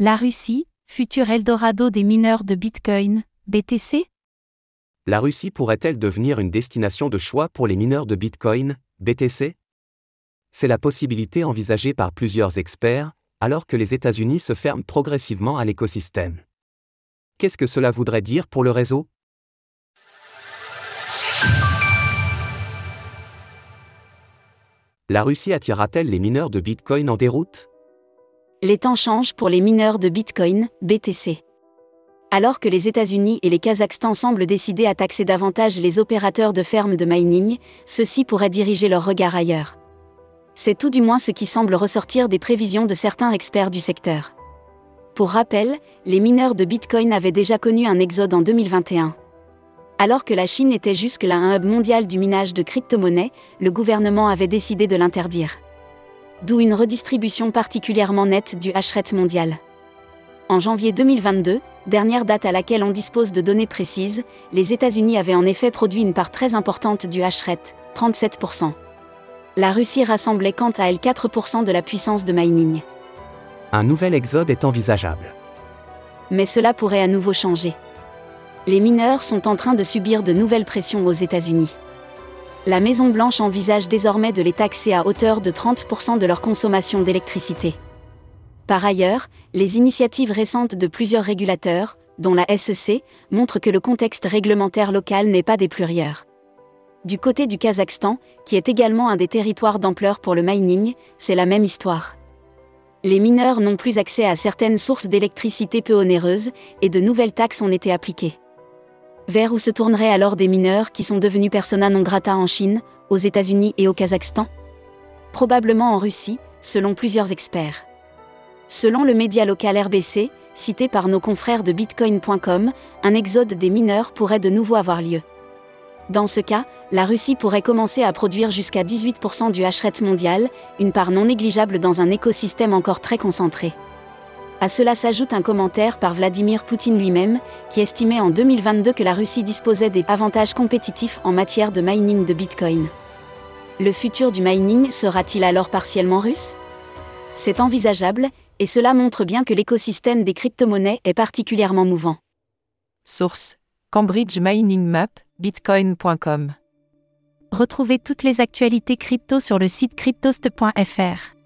La Russie, futur Eldorado des mineurs de Bitcoin, BTC La Russie pourrait-elle devenir une destination de choix pour les mineurs de Bitcoin, BTC C'est la possibilité envisagée par plusieurs experts, alors que les États-Unis se ferment progressivement à l'écosystème. Qu'est-ce que cela voudrait dire pour le réseau? La Russie attirera-t-elle les mineurs de Bitcoin en déroute? Les temps changent pour les mineurs de Bitcoin, BTC. Alors que les États-Unis et les Kazakhstan semblent décider à taxer davantage les opérateurs de fermes de mining, ceux-ci pourraient diriger leur regard ailleurs. C'est tout du moins ce qui semble ressortir des prévisions de certains experts du secteur. Pour rappel, les mineurs de Bitcoin avaient déjà connu un exode en 2021. Alors que la Chine était jusque-là un hub mondial du minage de crypto-monnaies, le gouvernement avait décidé de l'interdire. D'où une redistribution particulièrement nette du hashrate mondial. En janvier 2022, dernière date à laquelle on dispose de données précises, les États-Unis avaient en effet produit une part très importante du hashrate, 37%. La Russie rassemblait quant à elle 4% de la puissance de mining. Un nouvel exode est envisageable. Mais cela pourrait à nouveau changer les mineurs sont en train de subir de nouvelles pressions aux États-Unis. La Maison-Blanche envisage désormais de les taxer à hauteur de 30% de leur consommation d'électricité. Par ailleurs, les initiatives récentes de plusieurs régulateurs, dont la SEC, montrent que le contexte réglementaire local n'est pas des plus Du côté du Kazakhstan, qui est également un des territoires d'ampleur pour le mining, c'est la même histoire. Les mineurs n'ont plus accès à certaines sources d'électricité peu onéreuses, et de nouvelles taxes ont été appliquées vers où se tourneraient alors des mineurs qui sont devenus persona non grata en Chine, aux États-Unis et au Kazakhstan? Probablement en Russie, selon plusieurs experts. Selon le média local RBC, cité par nos confrères de bitcoin.com, un exode des mineurs pourrait de nouveau avoir lieu. Dans ce cas, la Russie pourrait commencer à produire jusqu'à 18% du hashrate mondial, une part non négligeable dans un écosystème encore très concentré. À cela s'ajoute un commentaire par Vladimir Poutine lui-même, qui estimait en 2022 que la Russie disposait des avantages compétitifs en matière de mining de Bitcoin. Le futur du mining sera-t-il alors partiellement russe? C'est envisageable, et cela montre bien que l'écosystème des crypto-monnaies est particulièrement mouvant. Source Cambridge Mining Map, bitcoin.com. Retrouvez toutes les actualités crypto sur le site cryptost.fr.